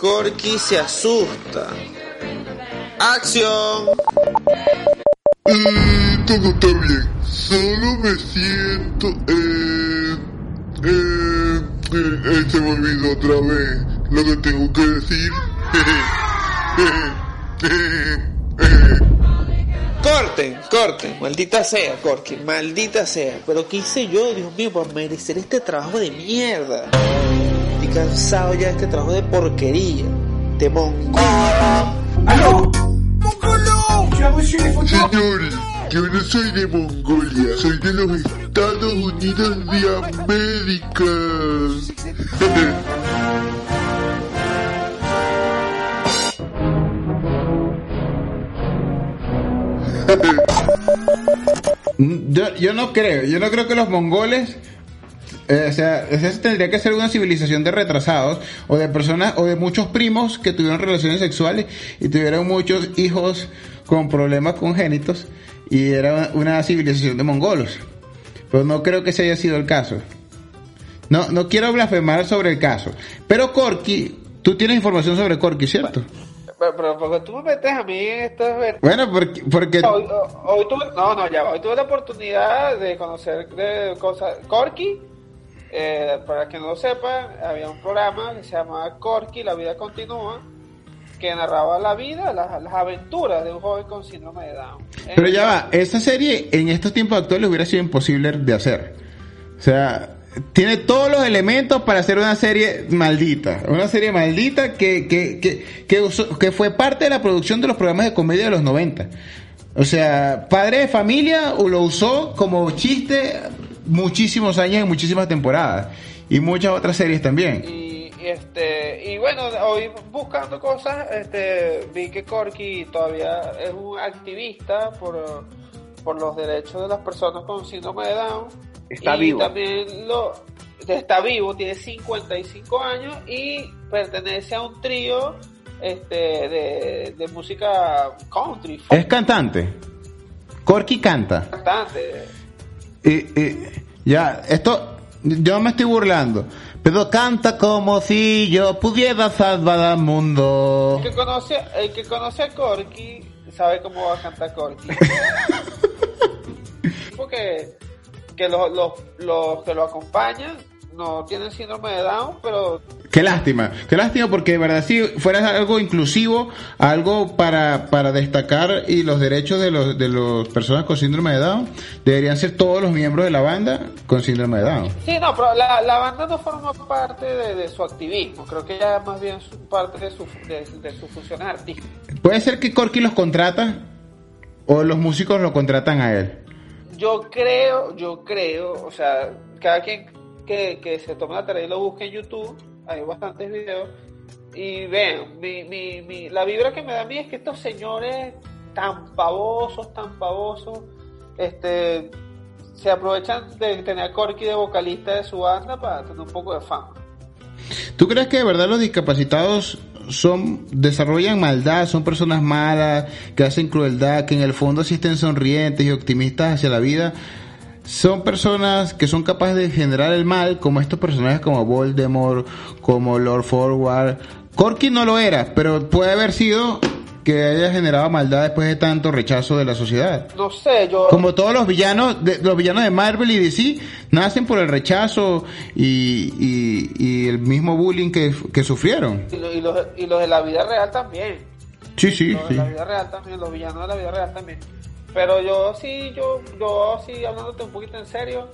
Corky se asusta. Acción. Eh, todo está bien. Solo me siento. Eh, eh, eh, eh, se me olvidó otra vez lo que tengo que decir. Corten, corten. Maldita sea, Corky. Maldita sea. Pero ¿qué hice yo, Dios mío, por merecer este trabajo de mierda? Estoy cansado ya de este trabajo de porquería. De mongol. ¡Aló! Señores, yo no soy de Mongolia, soy de los Estados Unidos de América. Mm, Yo, yo no creo, yo no creo que los mongoles, eh, o sea, esa tendría que ser una civilización de retrasados o de personas o de muchos primos que tuvieron relaciones sexuales y tuvieron muchos hijos con problemas congénitos y era una civilización de mongolos. Pero no creo que ese haya sido el caso. No, no quiero blasfemar sobre el caso. Pero Corky, tú tienes información sobre Corky, ¿cierto? Pero, pero porque tú me metes a mí en estas ver- Bueno, porque, porque Hoy, hoy tuve, no, no, ya, hoy tuve la oportunidad de conocer de cosas. Corky, eh, para que no lo sepan, había un programa que se llamaba Corky, La vida continúa, que narraba la vida, las, aventuras de un joven con síndrome de Down. Pero ya va, esa serie en estos tiempos actuales hubiera sido imposible de hacer. O sea, tiene todos los elementos para hacer una serie maldita. Una serie maldita que, que, que, que, que fue parte de la producción de los programas de comedia de los 90. O sea, Padre de Familia lo usó como chiste muchísimos años en muchísimas temporadas. Y muchas otras series también. Y, y, este y bueno hoy buscando cosas este vi que Corky todavía es un activista por, por los derechos de las personas con síndrome de Down Está y vivo. también lo está vivo tiene 55 años y pertenece a un trío este de, de música country folk, Es cantante. Corky canta. bastante Y, y, ya, esto, yo me estoy burlando. Pero canta como si yo pudiera salvar al mundo. el que conoce el que conoce a Corky sabe cómo va a cantar Corky porque que los, los, los que lo acompañan no tienen síndrome de Down pero Qué lástima, qué lástima porque de verdad si fuera algo inclusivo, algo para, para destacar y los derechos de los de las personas con síndrome de Down, deberían ser todos los miembros de la banda con síndrome de Down. sí no pero la, la banda no forma parte de, de su activismo creo que ya más bien es parte de su de, de sus funciones artísticas Puede ser que Corky los contrata o los músicos lo contratan a él. yo creo yo creo o sea cada quien que, que se tome la tarea y lo busque en YouTube hay bastantes videos y vean mi, mi, mi, la vibra que me da a mí es que estos señores tan pavosos tan pavosos este se aprovechan de tener a Corky de vocalista de su banda para tener un poco de fama ¿Tú crees que de verdad los discapacitados son desarrollan maldad, son personas malas, que hacen crueldad, que en el fondo existen sonrientes y optimistas hacia la vida? Son personas que son capaces de generar el mal, como estos personajes como Voldemort, como Lord Forward. Corky no lo era, pero puede haber sido que haya generado maldad después de tanto rechazo de la sociedad. no sé yo Como todos los villanos, de, los villanos de Marvel y DC nacen por el rechazo y, y- y el mismo bullying que, que sufrieron. y, lo- y los, y los de la vida real también Sí, sí, los de sí. la vida real también, los villanos de la vida real también. Pero yo sí, yo, yo sí, hablándote un poquito en serio,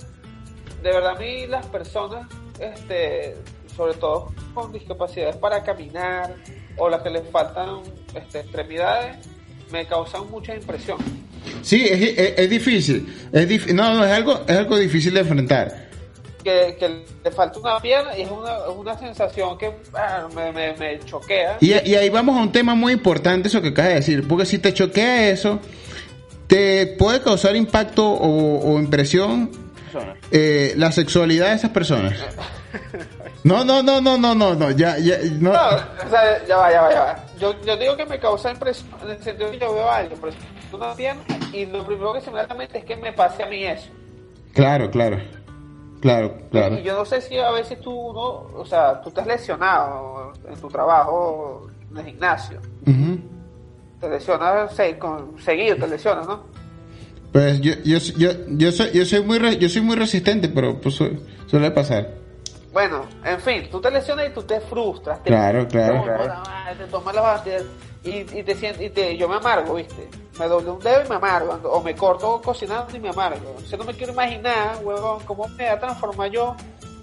de verdad a mí las personas, este, sobre todo con discapacidades para caminar o las que les faltan este, extremidades, me causan mucha impresión. Sí, es, es- es difícil. Es dif- no, no, es algo, es algo difícil de enfrentar. Que, que le falta una pierna y es una, es una sensación que ah, me, me, me choquea. Y, y ahí vamos a un tema muy importante, eso que acabas de decir. Porque si te choquea eso, te puede causar impacto o, o impresión eh, la sexualidad de esas personas. No, no, no, no, no, no, no, ya, ya, no. No, o sea, ya va, ya va, ya va. Yo, yo digo que me causa impresión en el sentido que yo veo a alguien, por ejemplo, una pierna, y lo primero que se me da la mente es que me pase a mí eso. Claro, claro, claro, claro. Y yo no sé si a veces tú, no, o sea, tú estás lesionado en tu trabajo en el gimnasio. Ujú. Te lesionas se- con, seguido, te lesionas, ¿no? Pues yo, yo, yo, yo soy, yo soy muy, re- yo soy muy resistente, pero pues su- suele pasar. Bueno, en fin, tú te lesionas y tú te frustras. Te Claro, claro. No, no, te tomas las pastillas y, y te sientes, y te, yo me amargo, ¿viste? Me doble un dedo y me amargo, o me corto cocinando y me amargo. Yo no me quiero imaginar, huevón, cómo me va a transformar yo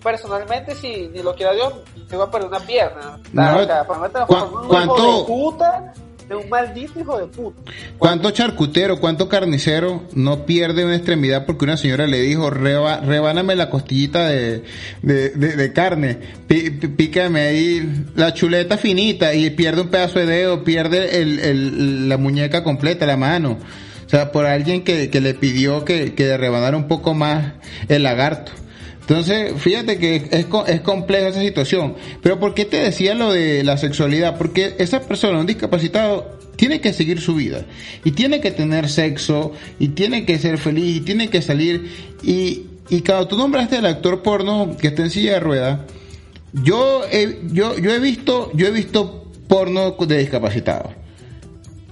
personalmente si ni lo quiera Dios, te voy a perder una pierna. No, O sea, para ¿cu- cuánto- de puta de un maldito hijo de puta. ¿Cuánto charcutero, cuánto carnicero no pierde una extremidad porque una señora le dijo, Reba, rebáname la costillita de, de, carne, pí- ahí la chuleta finita y pierde un pedazo de dedo, pierde la muñeca completa, la mano? O sea, por alguien que, que le pidió que, que rebanara un poco más el lagarto. Entonces, fíjate que es, es compleja esa situación. Pero ¿por qué te decía lo de la sexualidad? Porque esa persona, un discapacitado, tiene que seguir su vida. Y tiene que tener sexo, y tiene que ser feliz, y tiene que salir. Y, y cuando tú nombraste al actor porno que está en silla de ruedas, yo he, yo, yo he visto, yo he visto porno de discapacitados.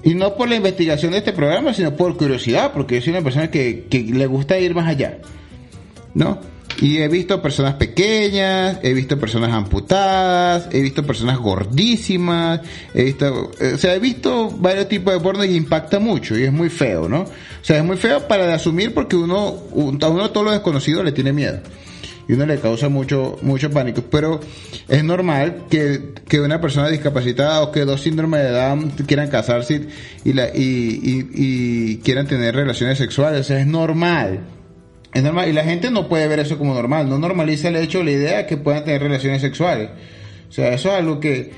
Y no por la investigación de este programa, sino por curiosidad, porque yo soy una persona que, que le gusta ir más allá. ¿No? Y he visto personas pequeñas, he visto personas amputadas, he visto personas gordísimas, he visto, eh, o sea, he visto varios tipos de porno y impacta mucho y es muy feo, ¿no? O sea, es muy feo para de asumir porque uno, un- a uno todo lo desconocido le tiene miedo y uno le causa mucho mucho pánico pero es normal que, que una persona discapacitada o que dos síndromes de Down quieran casarse y, la, y, y, y quieran tener relaciones sexuales o sea, es normal es normal y la gente no puede ver eso como normal no normaliza el hecho la idea de que puedan tener relaciones sexuales o sea eso es algo que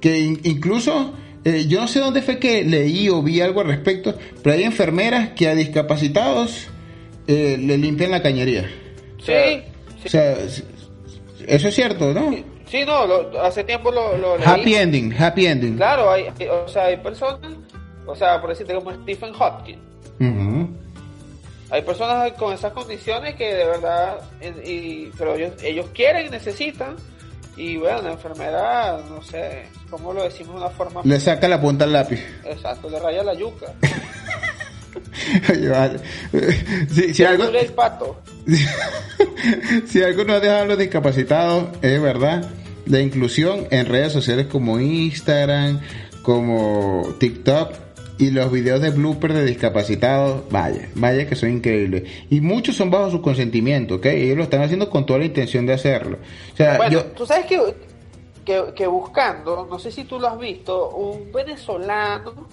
que in- incluso eh, yo no sé dónde fue que leí o vi algo al respecto pero hay enfermeras que a discapacitados eh, le limpian la cañería Sí, o sea, eso es cierto, ¿no? sí, no, lo- hace tiempo lo, lo leí. Happy ending, happy ending. Claro, hay, o sea, hay personas, o sea, por decirte como Stephen Hopkins. Ujú. Hay personas con esas condiciones que de verdad, y, pero ellos, ellos quieren y necesitan. Y bueno, la enfermera, no sé, ¿cómo lo decimos de una forma? Le saca la punta al lápiz. Exacto, le raya la yuca. Vale. si, si algo, el pato. si algo nos dejan los discapacitados, es verdad, la inclusión en redes sociales como Instagram, como TikTok y los videos de blooper de discapacitados, vaya, vaya que son increíbles. Y muchos son bajo su consentimiento, ¿ok? Ellos lo están haciendo con toda la intención de hacerlo. O sea, Bueno, yo... tú sabes que, que, que buscando, no sé si tú lo has visto, un venezolano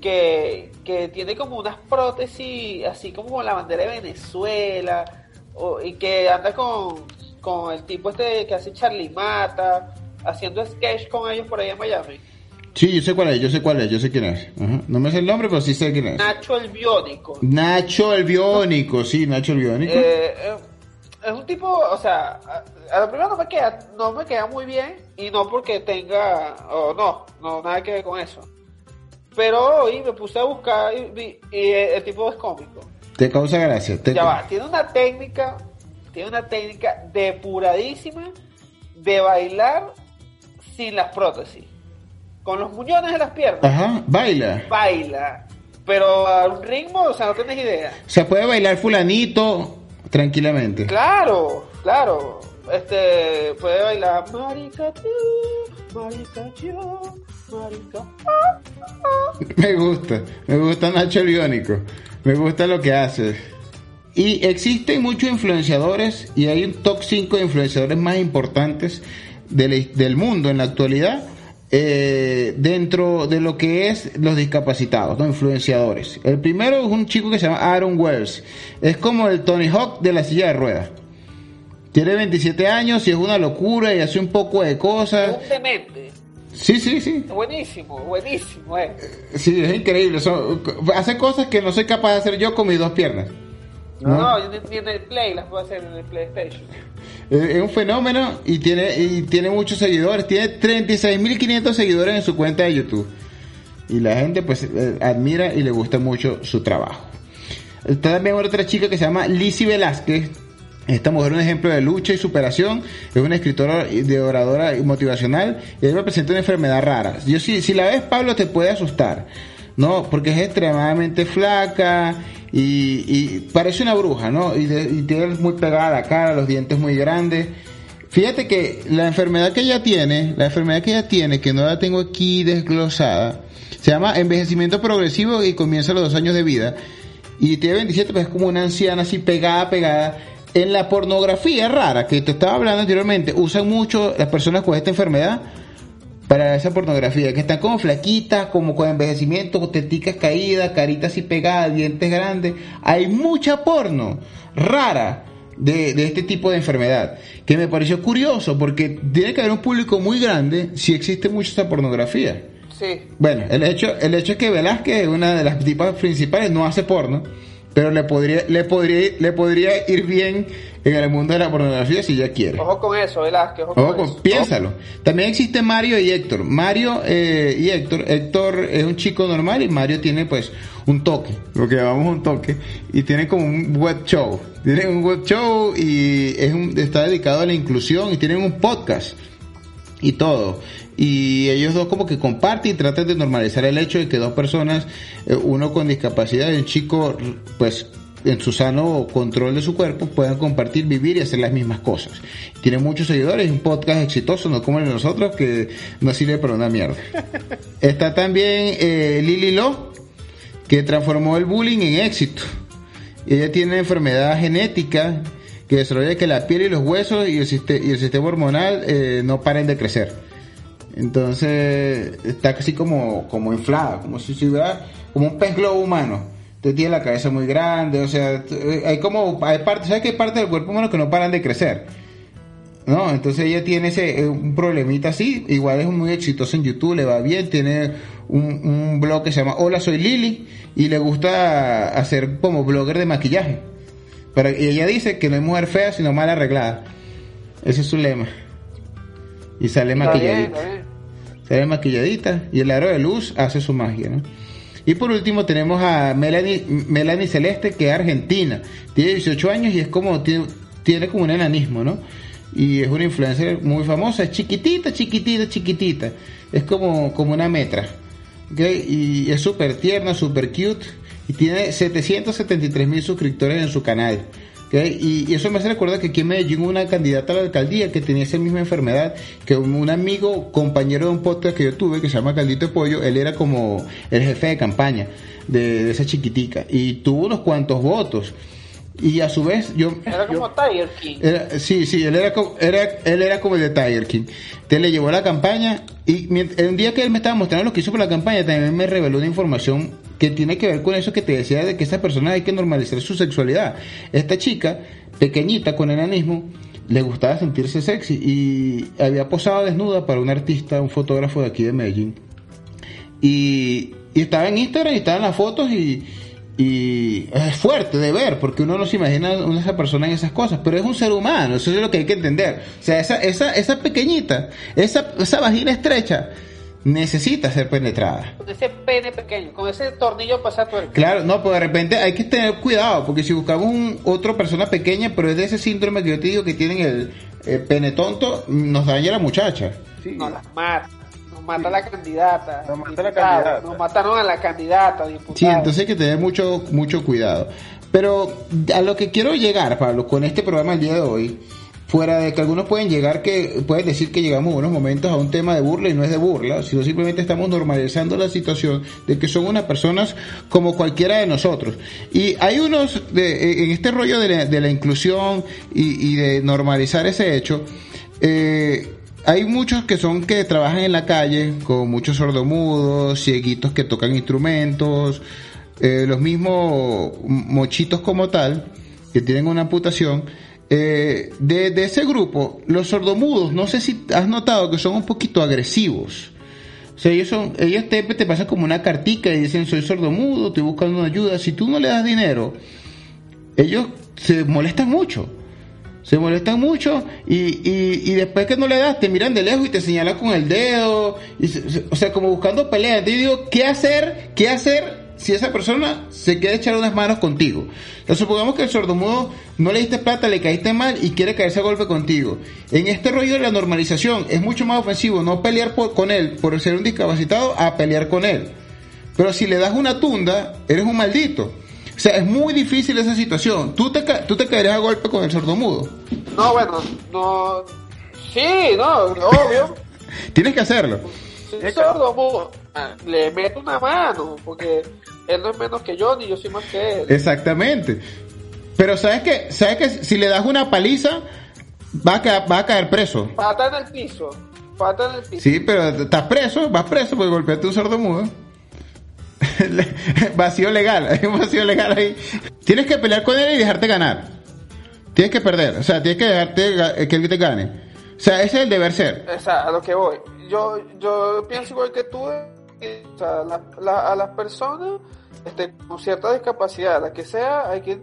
que, que tiene como unas prótesis, así como la bandera de Venezuela, o- y que anda con, con el tipo este que hace Charlie Mata, haciendo sketch con ellos por ahí en Miami. Sí, yo sé cuál es, yo sé cuál es, yo sé quién es. Ajá. No me sé el nombre, pero sí sé quién es. Nacho el Biónico. Nacho el Biónico, sí, Nacho el Biónico. Eh, eh, es un tipo, o sea, a, a lo primero no me queda, no me queda muy bien y no porque tenga, o no, no nada que ver con eso. Pero hoy me puse a buscar y, vi- y el tipo es cómico. Te causa gracia. Te- Ya va, tiene una técnica, tiene una técnica depuradísima de bailar sin las prótesis. Con los muñones de las piernas, Ajá, baila. baila. Pero a un ritmo, o sea, no tienes idea. O sea, puede bailar fulanito tranquilamente. Claro, claro. Este, puede bailar marica tú, marica yo, marica. ah, ah. Me gusta, me gusta Nacho el Biónico. Me gusta lo que hace. Y existen muchos influenciadores y hay un top 5 de influenciadores más importantes del, del mundo en la actualidad eh, dentro de lo que es los discapacitados, ¿no? influenciadores. El primero es un chico que se llama Aaron Wells. Es como el Tony Hawk de la silla de ruedas. Tiene 27 años y es una locura y hace un poco de cosas. un demente. Sí, sí, sí. Buenísimo, buenísimo, eh. Sí, es increíble. Son- hace cosas que no soy capaz de hacer yo con mis dos piernas. No, ¿no? yo en el Play las puedo hacer en el PlayStation. Es un fenómeno y tiene, y tiene muchos seguidores. Tiene 36.500 seguidores en su cuenta de YouTube. Y la gente pues eh, admira y le gusta mucho su trabajo. Está también otra chica que se llama Lizzie Velázquez. Esta mujer es un ejemplo de lucha y superación. Es una escritora de oradora motivacional. Y ella presenta una enfermedad rara. Yo si, si la ves, Pablo, te puede asustar. No, porque es extremadamente flaca y, parece una bruja, ¿no? Y tiene muy pegada la cara, los dientes muy grandes. Fíjate que la enfermedad que ella tiene, la enfermedad que ella tiene, que no la tengo aquí desglosada, se llama envejecimiento progresivo y comienza a los dos años de vida. Y tiene 27, pues es como una anciana así pegada, pegada. En la pornografía rara que te estaba hablando anteriormente, usan mucho las personas con esta enfermedad para esa pornografía, que están como flaquitas, como con envejecimiento, teticas caídas, caritas así pegadas, dientes grandes. Hay mucha porno rara de, de este tipo de enfermedad, que me pareció curioso porque tiene que haber un público muy grande si existe mucha esa pornografía. Sí. Bueno, el hecho, el hecho es que Velázquez, una de las tipas principales, no hace porno, pero le podría, le podría, le podría ir bien en el mundo de la pornografía si ella quiere. Ojo con eso, Velázquez. Ojo, Ojo, con con- eso. piénsalo. También existe Mario y Héctor. Mario eh, y Héctor. Héctor es un chico normal y Mario tiene pues un toque, lo que llamamos un toque, y tiene como un web show. Tiene un web show y es un, está dedicado a la inclusión y tienen un podcast y todo. Y ellos dos como que comparten y tratan de normalizar el hecho de que dos personas, eh, uno con discapacidad y un chico, pues en su sano control de su cuerpo, puedan compartir, vivir y hacer las mismas cosas. Tiene muchos seguidores, es un podcast exitoso, no como el de nosotros, que no sirve para una mierda. Está también eh, Lili Lo, que transformó el bullying en éxito. Ella tiene enfermedad genética que desarrolla que la piel y los huesos y el, y el sistema hormonal eh, no paren de crecer. Entonces está casi como, como inflada, como si hubiera, como un pez globo humano. Entonces tiene la cabeza muy grande, o sea, hay como, hay partes, ¿sabes que hay partes del cuerpo humano que no paran de crecer? ¿no? Entonces ella tiene ese, eh, un problemita así, igual es muy exitosa en YouTube, le va bien, tiene un, un blog que se llama Hola Soy Lili y le gusta hacer como blogger de maquillaje. Pero, ella dice que no hay mujer fea sino mal arreglada. Ese es su lema. Y sale Está maquilladita. bien. Sale maquilladita y el aro de luz hace su magia, ¿no? Y por último tenemos a Melanie, Melanie Celeste, que es argentina. Tiene 18 años y es como, tiene, tiene como un enanismo, ¿no? Y es una influencer muy famosa, es chiquitita, chiquitita, chiquitita. Es como, como una metra. Y es súper tierna, súper cute. Y tiene 773 mil suscriptores en su canal. ¿ok? Y, y eso me hace recordar que aquí en Medellín hubo una candidata a la alcaldía que tenía esa misma enfermedad, que un, un amigo, compañero de un podcast que yo tuve, que se llama Caldito de Pollo, él era como el jefe de campaña de, de esa chiquitica. Y tuvo unos cuantos votos. Y a su vez, yo... Era yo- como Tiger King. era- sí, sí, él era, como, era, él era como el de Tiger King. Te le llevó la campaña y un día que él me estaba mostrando lo que hizo por la campaña, también me reveló una información que tiene que ver con eso que te decía de que esta persona hay que normalizar su sexualidad. Esta chica, pequeñita, con enanismo, le gustaba sentirse sexy y había posado desnuda para un artista, un fotógrafo de aquí de Medellín. Y, y estaba en Instagram y estaban las fotos y, y es fuerte de ver porque uno no se imagina a esa persona en esas cosas, pero es un ser humano, eso es lo que hay que entender. O sea, esa, esa, esa pequeñita, esa, esa vagina estrecha necesita ser penetrada. Con ese pene pequeño, con ese tornillo para tuerca. Claro, no, pues de repente hay que tener cuidado, porque si buscamos un, otra persona pequeña, pero es de ese síndrome que yo te digo que tienen el, el pene tonto, nos daña la muchacha. Nos las mata. Nos mata la candidata. Nos mata la candidata. Nos mataron a la candidata, diputado. Sí, entonces hay que tener mucho, mucho cuidado. Pero a lo que quiero llegar, Pablo, con este programa el día de hoy, fuera de que algunos pueden llegar que, pueden decir que llegamos en unos momentos a un tema de burla y no es de burla, sino simplemente estamos normalizando la situación de que son unas personas como cualquiera de nosotros. Y hay unos, de, en este rollo de la, de la inclusión y, y de normalizar ese hecho, eh, hay muchos que son que trabajan en la calle, con muchos sordomudos, cieguitos que tocan instrumentos, eh, los mismos mochitos como tal, que tienen una amputación. Eh, de, de ese grupo, los sordomudos, no sé si has notado que son un poquito agresivos. O sea, ellos son, ellos te, te pasan como una cartica y dicen soy sordomudo, estoy buscando una ayuda. Si tú no le das dinero, ellos se molestan mucho. Se molestan mucho y, y, después que no le das, te miran de lejos y te señalan con el dedo. O sea, como buscando pelea. Entonces yo digo, ¿qué hacer? ¿Qué hacer si esa persona se quiere echar unas manos contigo? Entonces supongamos que el sordomudo no le diste plata, le caíste mal y quiere caerse a golpe contigo. En este rollo de la normalización es mucho más ofensivo no pelear por- con él por ser un discapacitado a pelear con él. Pero si le das una tunda, eres un maldito. O sea, es muy difícil esa situación. Tú te, tú te caerías a golpe con el sordomudo. No, bueno, no. Sí, no, obvio. Tienes que hacerlo. Soy sordo, mudo. Ah, Le meto una mano, porque él no es menos que yo, ni yo soy más que él. Exactamente. Pero sabes que, sabes que si le das una paliza, va a, ca- va a caer preso. Pata en el piso. pata en el piso. Sí, pero estás preso, vas preso porque golpeaste a un sordo mudo. Vacío legal, hay un vacío legal ahí. Tienes que pelear con él y dejarte ganar. Tienes que perder, o sea, tienes que dejarte ga- que él te gane. O sea, ese es el deber ser. O sea, a lo que voy. Yo, yo pienso igual que tú. O sea, la- la- a las personas este, con cierta discapacidad, la que sea, hay que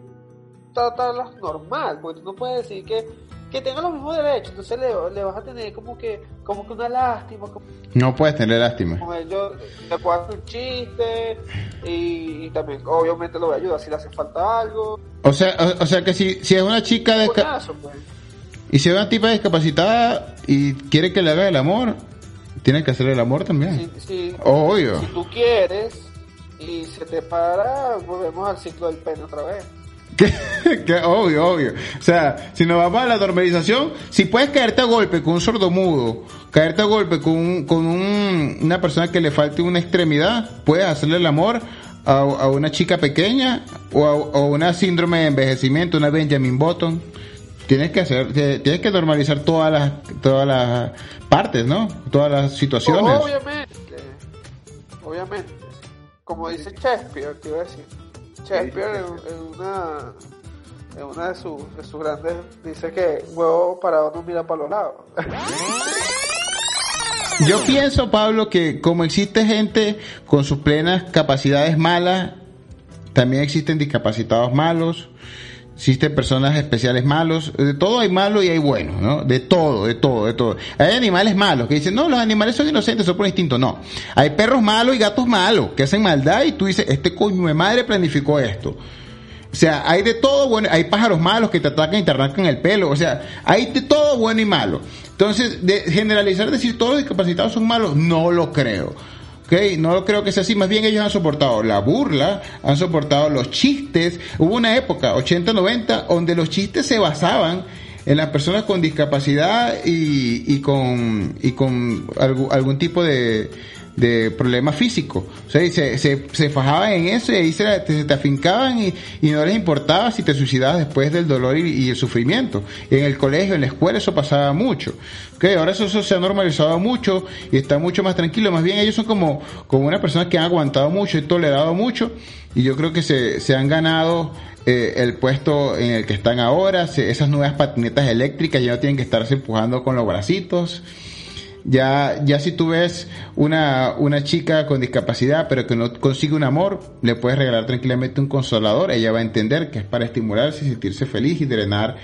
tratarlas normal. Porque tú no puedes decir que, que tengan los mismos derechos. Entonces le, le vas a tener como que, como que una lástima. Como No puedes tener lástima. con ellos le puedo hacer un chiste. Y, y también, obviamente, lo voy a ayudar si le hace falta algo. O sea, o, o sea que si, si es una chica de pues. y si es una tipa discapacitada y quiere que le haga el amor, tiene que hacerle el amor también. Si, si, Obvio. si tú quieres y se te para, volvemos al ciclo del pene otra vez. Que- que obvio, obvio. O sea, si nos vamos a la normalización, si puedes caerte a golpe con un sordo mudo, caerte a golpe con, un- con un- una persona que le falte una extremidad, puedes hacerle el amor a, a una chica pequeña o a, o una síndrome de envejecimiento, una Benjamin Button. Tienes que hacer, tienes que normalizar todas las, todas las partes, ¿no? Todas las situaciones. Obviamente, obviamente. Como dice Shakespeare, te iba a decir. Shakespeare en, en una en una de sus, de sus grandes dice que huevo parado no mira para los lados. Yo pienso, Pablo, que como existe gente con sus plenas capacidades malas, también existen discapacitados malos, existen personas especiales malos, de todo hay malo y hay bueno, ¿no? De todo, de todo, de todo. Hay animales malos que dicen, no, los animales son inocentes, son por instinto. No. Hay perros malos y gatos malos que hacen maldad y tú dices, este coño de madre planificó esto. O sea, hay de todo bueno, hay pájaros malos que te atacan y te arrancan el pelo, o sea, hay de todo bueno y malo. Entonces, de generalizar, decir todos los discapacitados son malos, no lo creo. ¿Ok? No creo que sea así, más bien ellos han soportado la burla, han soportado los chistes. Hubo una época, 80-90, donde los chistes se basaban en las personas con discapacidad y, y con, y con algún, algún tipo de, de problema físico. O sea, se, se, se fajaban en eso y ahí se, te, te afincaban y, y no les importaba si te suicidabas después del dolor y, el sufrimiento. En el colegio, en la escuela, eso pasaba mucho. Ok, ahora eso, eso se ha normalizado mucho y está mucho más tranquilo. Más bien ellos son como, como una persona que han aguantado mucho y tolerado mucho y yo creo que se, se han ganado eh, el puesto en el que están ahora, se- esas nuevas patinetas eléctricas ya no tienen que estarse empujando con los bracitos. Ya, ya si tú ves una, una chica con discapacidad pero que no consigue un amor, le puedes regalar tranquilamente un consolador, ella va a entender que es para estimularse, sentirse feliz y drenar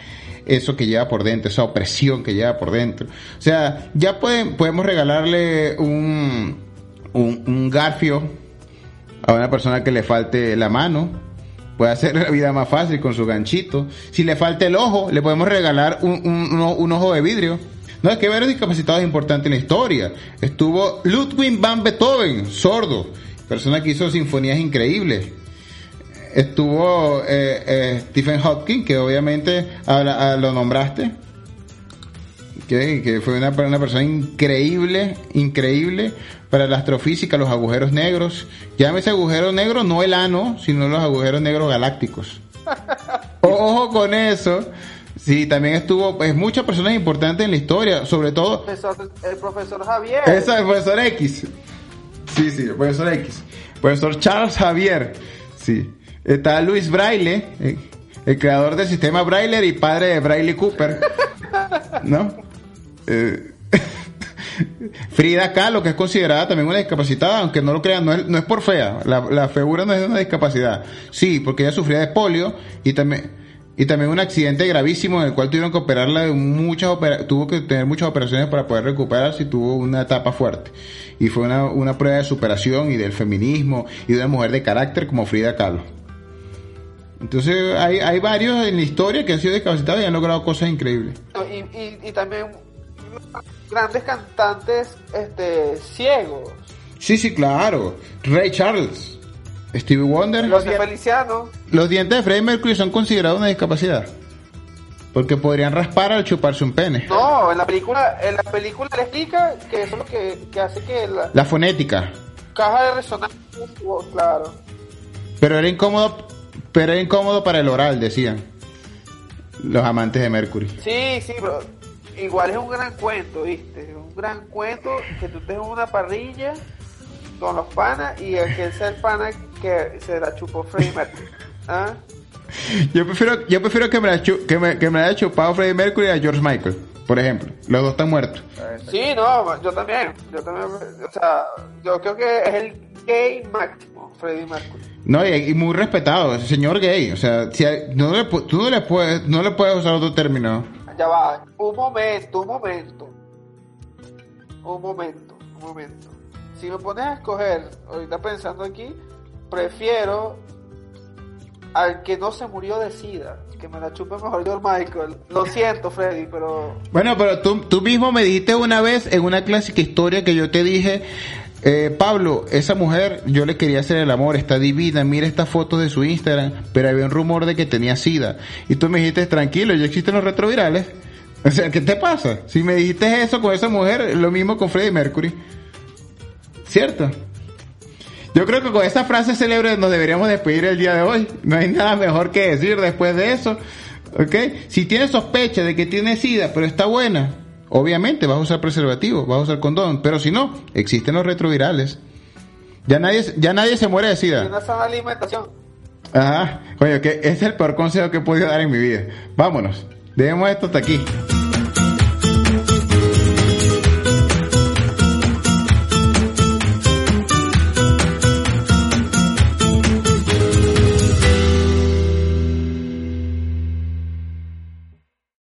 eso que lleva por dentro, esa opresión que lleva por dentro. O sea, ya pueden, podemos regalarle un, un, garfio a una persona que le falte la mano, puede hacer la vida más fácil con su ganchito. Si le falta el ojo, le podemos regalar un- un- un ojo de vidrio. No, es que varios discapacitados importantes en la historia. Estuvo Ludwig van Beethoven, sordo, persona que hizo sinfonías increíbles. Estuvo eh, eh, Stephen Hawking, que obviamente habla- ah, lo nombraste, que, que fue una, una persona increíble, increíble para la astrofísica, los agujeros negros. Llámese agujero negro, no el ano, sino los agujeros negros galácticos. Ojo con eso. Sí, también estuvo pues muchas personas importantes en la historia, sobre todo Profesor- el profesor Javier. esa el profesor X. Sí, sí, el profesor X. Profesor Charles Javier. Sí. Está Luis Braille, eh, el creador del sistema Braille y padre de Braille Cooper. ¿No? Eh, Frida Kahlo, que es considerada también una discapacitada, aunque no lo crean, no es, no es por fea. La, la feura no es una discapacidad. Sí, porque ella sufría de polio y también, y también un accidente gravísimo en el cual tuvieron que operarla de muchas opera- tuvo que tener muchas operaciones para poder recuperarse y tuvo una etapa fuerte. Y fue una, una prueba de superación y del feminismo y de una mujer de carácter como Frida Kahlo. Entonces hay, hay varios en la historia que han sido discapacitados y han logrado cosas increíbles. Y, y, y también grandes cantantes este, ciegos. Sí, sí, claro. Ray Charles, Stevie Wonder. Los Feliciano. Los dientes de Freddie Mercury son considerados una discapacidad. Porque podrían raspar al chuparse un pene. No, en la película, en la película le explica que eso es lo que, que hace que la La fonética. caja de resonancia, claro. Pero era incómodo, pero era incómodo para el oral, decían. Los amantes de Mercury. Sí, sí, pero igual es un gran cuento, ¿viste? Es un gran cuento que tú estés en una parrilla con los panas y aquel sea el pana que se la chupó Freddie Mercury. ¿Ah? Yo prefiero, yo prefiero que, me la que, me, que me la haya chupado Freddie Mercury a George Michael, por ejemplo. Los dos están muertos. Sí, no, yo también. Yo también. O sea, yo creo que es el gay máximo, Freddie Mercury. No, y, y muy respetado, señor gay. O sea, si hay- no le, tú no le puedes, no le puedes usar otro término. Ya va, un momento, un momento. Un momento, un momento. Si me pones a escoger, ahorita pensando aquí, prefiero al que no se murió de sida, que me la chupe mejor George Michael. Lo siento, Freddy, pero Bueno, pero tú, tú mismo me dijiste una vez en una clásica historia que yo te dije, eh, Pablo, esa mujer, yo le quería hacer el amor, está divina, mira estas fotos de su Instagram, pero había un rumor de que tenía sida. Y tú me dijiste, tranquilo, ya existen los retrovirales. O sea, ¿qué te pasa? Si me dijiste eso con esa mujer, lo mismo con Freddie Mercury. ¿Cierto? Yo creo que con esta frase célebre nos deberíamos despedir el día de hoy. No hay nada mejor que decir después de eso. ¿Ok? Si tienes sospecha de que tiene sida, pero está buena, obviamente vas a usar preservativo, vas a usar condón. Pero si no, existen los retrovirales. Ya nadie, ya nadie se muere de sida. una sana alimentación. Ajá. Oye, que este es el peor consejo que he podido dar en mi vida. Vámonos. Dejemos esto hasta aquí.